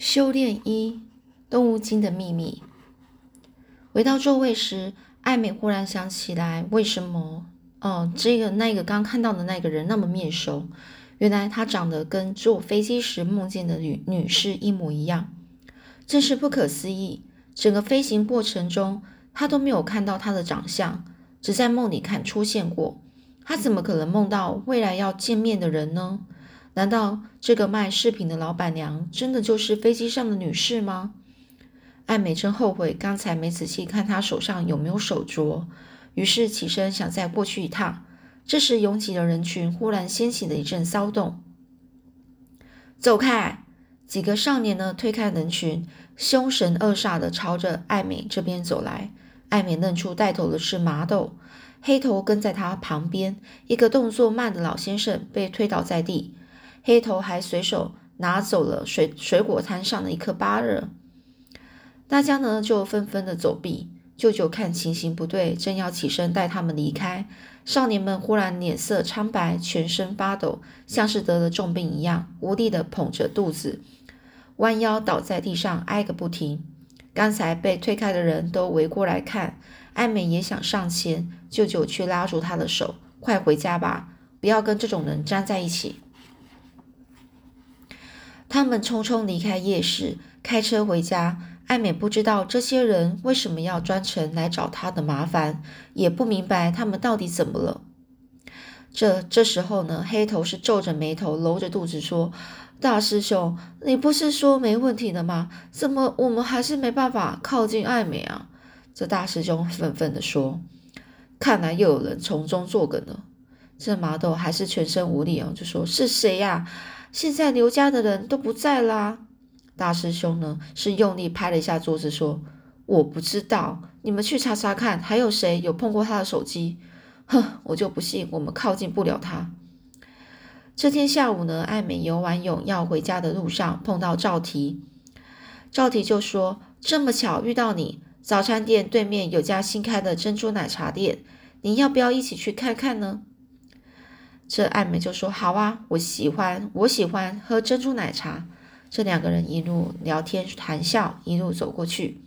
修炼一动物精的秘密。回到座位时，艾美忽然想起来，为什么哦，这个那个刚看到的那个人那么面熟？原来他长得跟坐飞机时梦见的女女士一模一样，真是不可思议。整个飞行过程中，他都没有看到他的长相，只在梦里看出现过。他怎么可能梦到未来要见面的人呢？难道这个卖饰品的老板娘真的就是飞机上的女士吗？艾美真后悔刚才没仔细看她手上有没有手镯，于是起身想再过去一趟。这时，拥挤的人群忽然掀起了一阵骚动。走开！几个少年呢推开人群，凶神恶煞的朝着艾美这边走来。艾美认出带头的是麻豆，黑头跟在他旁边。一个动作慢的老先生被推倒在地。黑头还随手拿走了水水果摊上的一颗芭乐，大家呢就纷纷的走避。舅舅看情形不对，正要起身带他们离开，少年们忽然脸色苍白，全身发抖，像是得了重病一样，无力的捧着肚子，弯腰倒在地上，挨个不停。刚才被推开的人都围过来看，艾美也想上前，舅舅却拉住她的手：“快回家吧，不要跟这种人粘在一起。”他们匆匆离开夜市，开车回家。艾美不知道这些人为什么要专程来找她的麻烦，也不明白他们到底怎么了。这这时候呢，黑头是皱着眉头，揉着肚子说：“大师兄，你不是说没问题的吗？怎么我们还是没办法靠近艾美啊？”这大师兄愤愤地说：“看来又有人从中作梗了。”这麻豆还是全身无力啊，就说：“是谁呀？”现在刘家的人都不在啦。大师兄呢是用力拍了一下桌子，说：“我不知道，你们去查查看，还有谁有碰过他的手机？”哼，我就不信我们靠近不了他。这天下午呢，艾美游完泳要回家的路上碰到赵提，赵提就说：“这么巧遇到你，早餐店对面有家新开的珍珠奶茶店，你要不要一起去看看呢？”这艾美就说：“好啊，我喜欢，我喜欢喝珍珠奶茶。”这两个人一路聊天谈笑，一路走过去。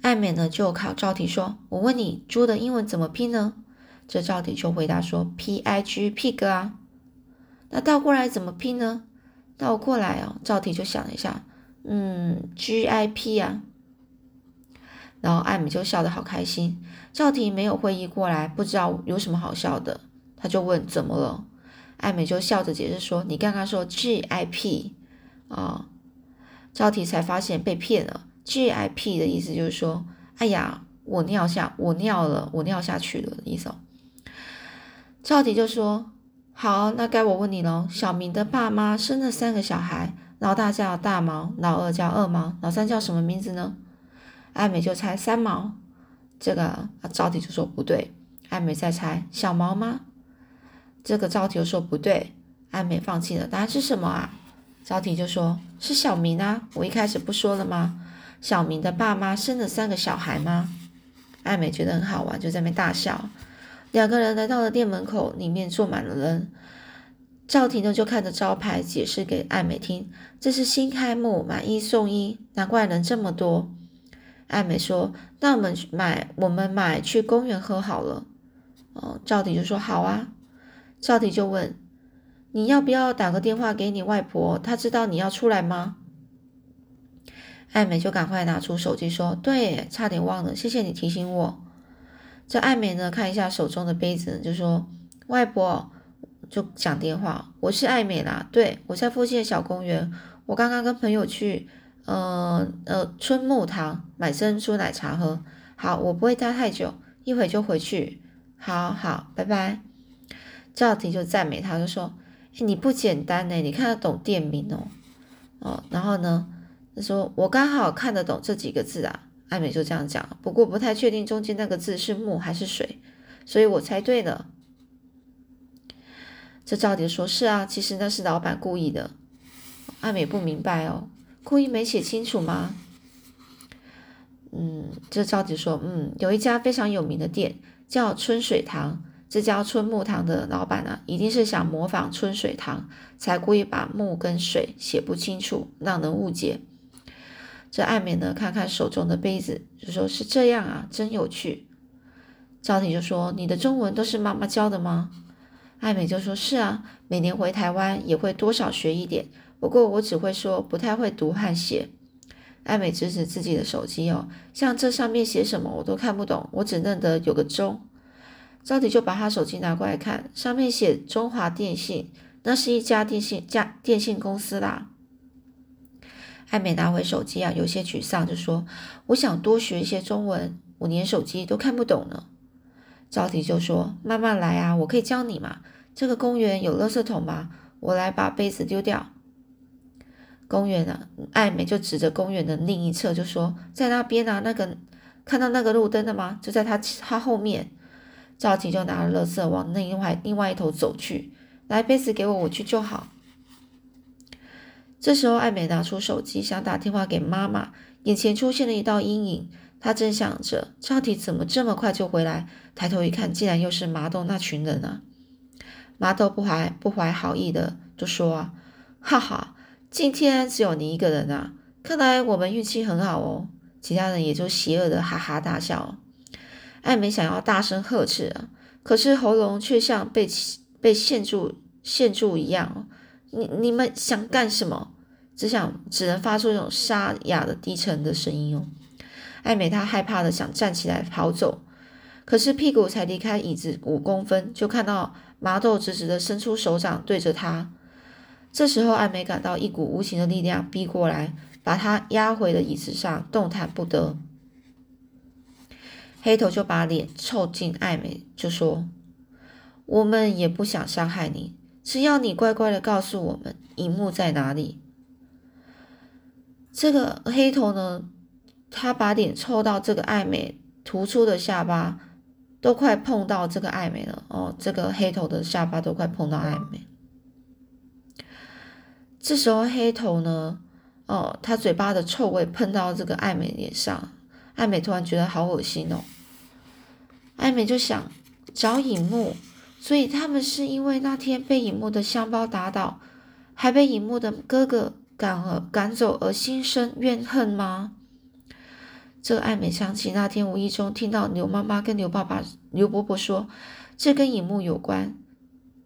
艾美呢就考赵体说：“我问你，猪的英文怎么拼呢？”这赵体就回答说：“P I G pig 啊。”那倒过来怎么拼呢？倒过来哦，赵体就想了一下，嗯，G I P 啊。然后艾美就笑得好开心。赵体没有会意过来，不知道有什么好笑的。他就问怎么了，艾美就笑着解释说：“你刚刚说 G I P 啊。”赵提才发现被骗了。G I P 的意思就是说：“哎呀，我尿下，我尿了，我尿下去了。”的意思。赵提就说：“好，那该我问你喽。小明的爸妈生了三个小孩，老大叫大毛，老二叫二毛，老三叫什么名字呢？”艾美就猜三毛。这个啊赵提就说不对。艾美再猜小毛吗？这个赵婷就说不对，艾美放弃了。答案是什么啊？赵婷就说是小明啊。我一开始不说了吗？小明的爸妈生了三个小孩吗？艾美觉得很好玩，就在那边大笑。两个人来到了店门口，里面坐满了人。赵婷呢就看着招牌解释给艾美听，这是新开幕，买一送一，难怪人这么多。艾美说：“那我们买，我们买去公园喝好了。”哦，赵婷就说：“好啊。”赵迪就问：“你要不要打个电话给你外婆？她知道你要出来吗？”艾美就赶快拿出手机说：“对，差点忘了，谢谢你提醒我。”这艾美呢，看一下手中的杯子，就说：“外婆，就讲电话，我是艾美啦。对我在附近的小公园，我刚刚跟朋友去，呃呃，春木堂买珍珠奶茶喝。好，我不会待太久，一会就回去。好好，拜拜。”赵婷就赞美他，就说：“，你不简单呢，你看得懂店名哦，哦，然后呢，他说我刚好看得懂这几个字啊。”艾美就这样讲，不过不太确定中间那个字是木还是水，所以我猜对了。这赵婷说：“是啊，其实那是老板故意的。”艾美不明白哦，故意没写清楚吗？嗯，这赵婷说：“嗯，有一家非常有名的店叫春水堂。”这家春木堂的老板呢，一定是想模仿春水堂，才故意把木跟水写不清楚，让人误解。这爱美呢，看看手中的杯子，就说是这样啊，真有趣。赵婷就说：“你的中文都是妈妈教的吗？”爱美就说：“是啊，每年回台湾也会多少学一点，不过我只会说，不太会读和写。”爱美指指自己的手机哦，像这上面写什么我都看不懂，我只认得有个钟。赵迪就把他手机拿过来看，上面写中华电信，那是一家电信家电信公司啦。艾美拿回手机啊，有些沮丧，就说：“我想多学一些中文，我连手机都看不懂呢。”赵迪就说：“慢慢来啊，我可以教你嘛。这个公园有垃圾桶吗？我来把杯子丢掉。”公园啊，艾美就指着公园的另一侧就说：“在那边啊，那个看到那个路灯的吗？就在他他后面。”赵婷就拿了垃圾往另外另外一头走去。来，杯子给我，我去就好。这时候，艾美拿出手机想打电话给妈妈，眼前出现了一道阴影。她正想着赵婷怎么这么快就回来，抬头一看，竟然又是麻豆那群人啊！麻豆不怀不怀好意的就说：“哈哈。”今天只有你一个人啊！看来我们运气很好哦。其他人也就邪恶的哈哈大笑。艾美想要大声呵斥啊，可是喉咙却像被被限住限住一样。你你们想干什么？只想只能发出一种沙哑的低沉的声音哦。艾美她害怕的想站起来跑走，可是屁股才离开椅子五公分，就看到麻豆直直的伸出手掌对着她。这时候，艾美感到一股无形的力量逼过来，把她压回了椅子上，动弹不得。黑头就把脸凑近艾美，就说：“我们也不想伤害你，只要你乖乖的告诉我们荧幕在哪里。”这个黑头呢，他把脸凑到这个艾美突出的下巴，都快碰到这个艾美了哦，这个黑头的下巴都快碰到艾美。这时候黑头呢，哦，他嘴巴的臭味喷到这个艾美脸上，艾美突然觉得好恶心哦。艾美就想找影木，所以他们是因为那天被影木的香包打倒，还被影木的哥哥赶而赶走而心生怨恨吗？这个艾美想起那天无意中听到刘妈妈跟刘爸爸、刘伯伯说，这跟影木有关。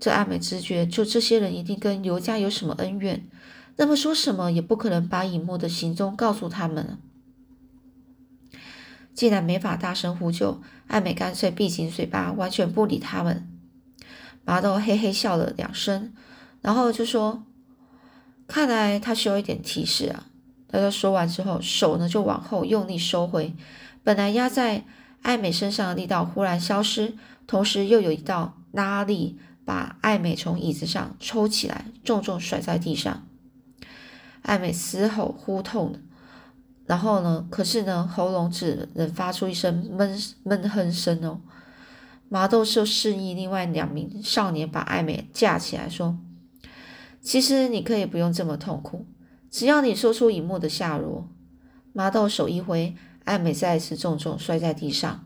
这艾美直觉，就这些人一定跟刘家有什么恩怨，那么说什么也不可能把尹木的行踪告诉他们了。既然没法大声呼救，艾美干脆闭紧嘴巴，完全不理他们。麻豆嘿嘿笑了两声，然后就说：“看来他需要一点提示啊。”他说完之后，手呢就往后用力收回，本来压在艾美身上的力道忽然消失，同时又有一道拉力。把艾美从椅子上抽起来，重重甩在地上。艾美嘶吼呼痛的，然后呢？可是呢，喉咙只能发出一声闷闷哼声哦。麻豆就示意另外两名少年把艾美架起来，说：“其实你可以不用这么痛苦，只要你说出尹木的下落。”麻豆手一挥，艾美再一次重重摔在地上。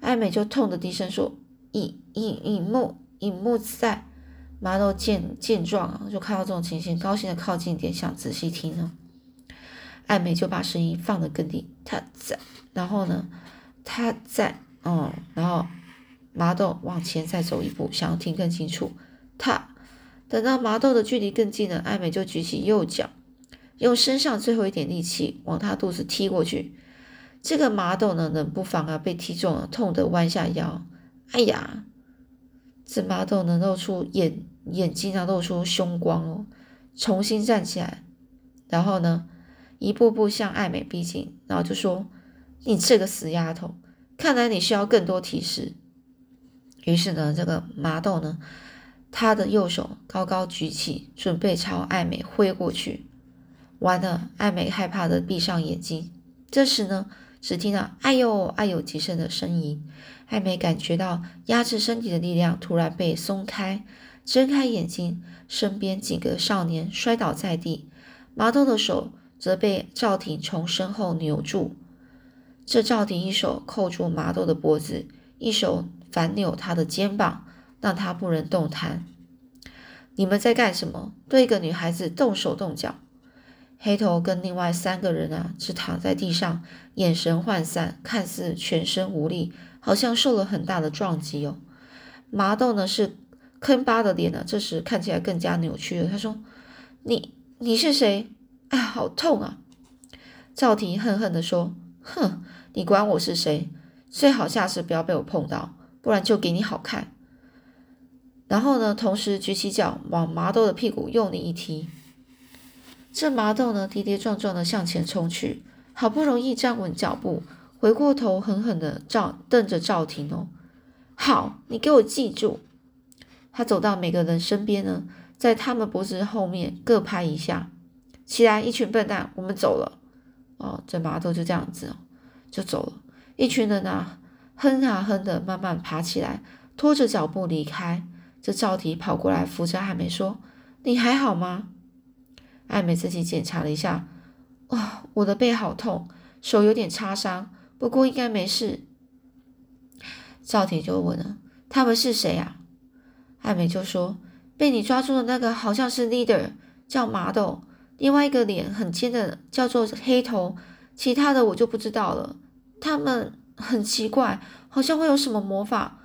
艾美就痛的低声说：“尹尹尹木。”尹木在，麻豆见见状啊，就看到这种情形，高兴的靠近点，想仔细听呢。艾美就把声音放得更低，他在，然后呢，他在，嗯，然后麻豆往前再走一步，想要听更清楚。他等到麻豆的距离更近了，艾美就举起右脚，用身上最后一点力气往他肚子踢过去。这个麻豆呢，冷不防啊被踢中了，痛得弯下腰。哎呀！这麻豆能露出眼眼睛啊，露出凶光哦，重新站起来，然后呢，一步步向艾美逼近，然后就说：“你这个死丫头，看来你需要更多提示。”于是呢，这个麻豆呢，他的右手高高举起，准备朝艾美挥过去。完了，艾美害怕的闭上眼睛。这时呢，只听到“哎呦哎呦”几声的呻吟。艾美感觉到压制身体的力量突然被松开，睁开眼睛，身边几个少年摔倒在地，麻豆的手则被赵婷从身后扭住。这赵婷一手扣住麻豆的脖子，一手反扭他的肩膀，让他不能动弹。你们在干什么？对一个女孩子动手动脚？黑头跟另外三个人啊，只躺在地上，眼神涣散，看似全身无力，好像受了很大的撞击哦。麻豆呢是坑巴的脸呢，这时看起来更加扭曲了。他说：“你你是谁？哎，好痛啊！”赵婷恨恨地说：“哼，你管我是谁？最好下次不要被我碰到，不然就给你好看。”然后呢，同时举起脚往麻豆的屁股用力一踢。这麻豆呢，跌跌撞撞的向前冲去，好不容易站稳脚步，回过头狠狠的照瞪着赵婷哦。好，你给我记住。他走到每个人身边呢，在他们脖子后面各拍一下。起来，一群笨蛋，我们走了。哦，这麻豆就这样子，就走了。一群人啊，哼啊哼的，慢慢爬起来，拖着脚步离开。这赵婷跑过来扶着艾美说：“你还好吗？”艾美自己检查了一下，哇，我的背好痛，手有点擦伤，不过应该没事。赵婷就问了：“他们是谁啊？”艾美就说：“被你抓住的那个好像是 leader，叫麻豆；另外一个脸很尖的叫做黑头，其他的我就不知道了。他们很奇怪，好像会有什么魔法，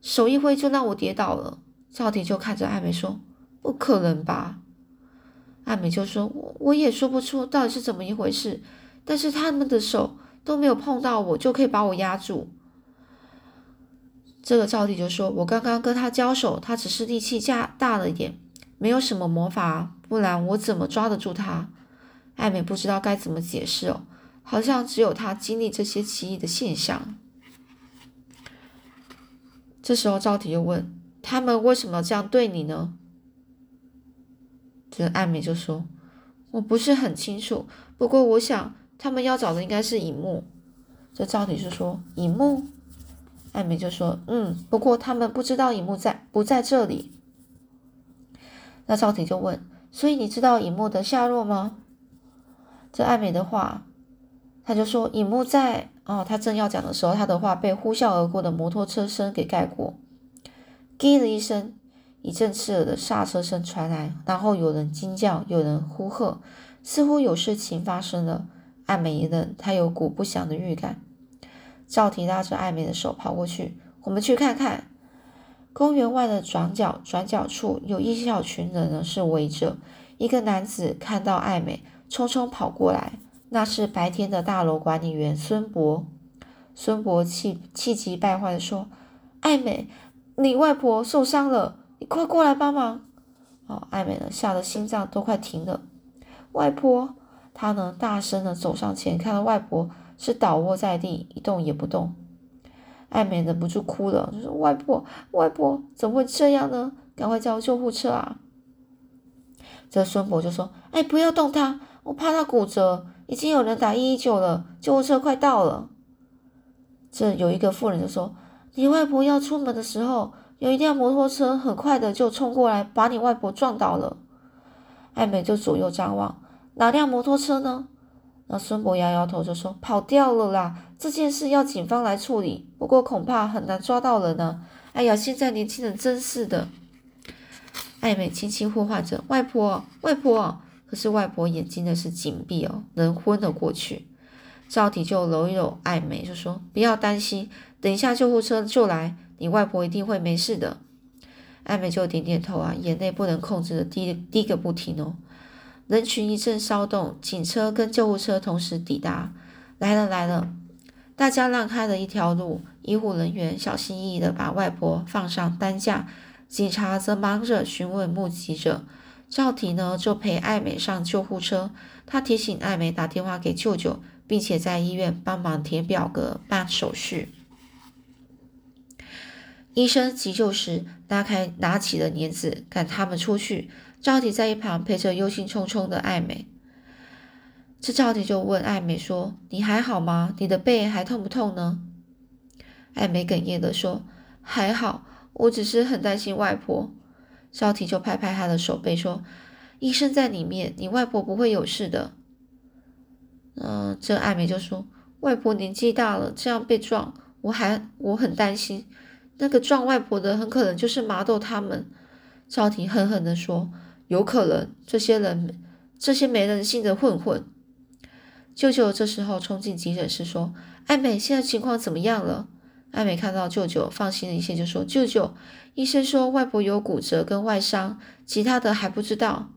手一挥就让我跌倒了。”赵婷就看着艾美说：“不可能吧？”艾美就说：“我我也说不出到底是怎么一回事，但是他们的手都没有碰到我，就可以把我压住。”这个赵弟就说：“我刚刚跟他交手，他只是力气加大了一点，没有什么魔法，不然我怎么抓得住他？”艾美不知道该怎么解释哦，好像只有他经历这些奇异的现象。这时候赵体又问：“他们为什么这样对你呢？”这艾美就说：“我不是很清楚，不过我想他们要找的应该是尹木。”这赵体就说：“尹木。”艾美就说：“嗯，不过他们不知道尹木在不在这里。”那赵婷就问：“所以你知道尹木的下落吗？”这艾美的话，他就说：“尹木在……哦，他正要讲的时候，他的话被呼啸而过的摩托车声给盖过。”“滴”的一声。一阵刺耳的刹车声传来，然后有人惊叫，有人呼喝，似乎有事情发生了。艾美一愣，她有股不祥的预感。赵婷拉着艾美的手跑过去，我们去看看。公园外的转角转角处有一小群人呢，是围着。一个男子看到艾美，匆匆跑过来，那是白天的大楼管理员孙博。孙博气气急败坏地说：“艾美，你外婆受伤了。”你快过来帮忙！哦，艾美呢，吓得心脏都快停了。外婆，她呢，大声的走上前，看到外婆是倒卧在地，一动也不动。艾美忍不住哭了，就说：“外婆，外婆，怎么会这样呢？赶快叫救护车啊！”这孙伯就说：“哎，不要动他，我怕他骨折。已经有人打一一九了，救护车快到了。”这有一个妇人就说：“你外婆要出门的时候。”有一辆摩托车很快的就冲过来，把你外婆撞倒了。艾美就左右张望，哪辆摩托车呢？那孙博摇摇头就说：“跑掉了啦，这件事要警方来处理，不过恐怕很难抓到人呢。”哎呀，现在年轻人真是的。艾美轻轻呼唤着：“外婆，外婆！”可是外婆眼睛的是紧闭哦，人昏了过去。赵体就揉一揉艾美，就说：“不要担心，等一下救护车就来。”你外婆一定会没事的，艾美就点点头啊，眼泪不能控制的滴滴个不停哦。人群一阵骚动，警车跟救护车同时抵达，来了来了，大家让开了一条路。医护人员小心翼翼的把外婆放上担架，警察则忙着询问目击者。赵体呢就陪艾美上救护车，他提醒艾美打电话给舅舅，并且在医院帮忙填表格办手续。医生急救时拉开拿起了帘子，赶他们出去。赵迪在一旁陪着忧心忡忡的艾美。这赵迪就问艾美说：“你还好吗？你的背还痛不痛呢？”艾美哽咽的说：“还好，我只是很担心外婆。”赵迪就拍拍他的手背说：“医生在里面，你外婆不会有事的。”嗯，这艾美就说：“外婆年纪大了，这样被撞，我还我很担心。”那个撞外婆的很可能就是麻豆他们。赵婷狠狠地说：“有可能，这些人，这些没人性的混混。”舅舅这时候冲进急诊室说：“艾美，现在情况怎么样了？”艾美看到舅舅，放心了一些，就说：“舅舅，医生说外婆有骨折跟外伤，其他的还不知道。”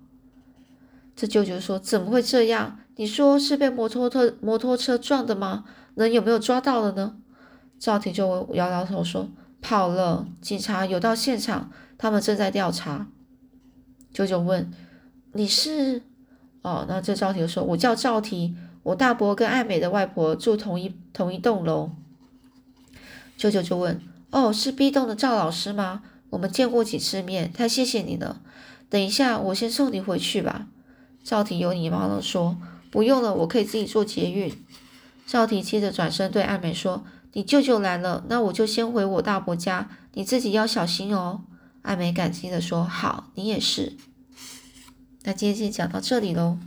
这舅舅说：“怎么会这样？你说是被摩托车摩托车撞的吗？人有没有抓到了呢？”赵婷就摇摇头说：“跑了，警察有到现场，他们正在调查。”舅舅问：“你是？”哦，那这赵婷说：“我叫赵婷，我大伯跟艾美的外婆住同一同一栋楼。”舅舅就问：“哦，是 B 栋的赵老师吗？我们见过几次面，太谢谢你了。等一下，我先送你回去吧。”赵婷有礼貌的说：“不用了，我可以自己坐捷运。”赵婷接着转身对艾美说：“你舅舅来了，那我就先回我大伯家，你自己要小心哦。”艾美感激的说：“好，你也是。”那今天就讲到这里喽。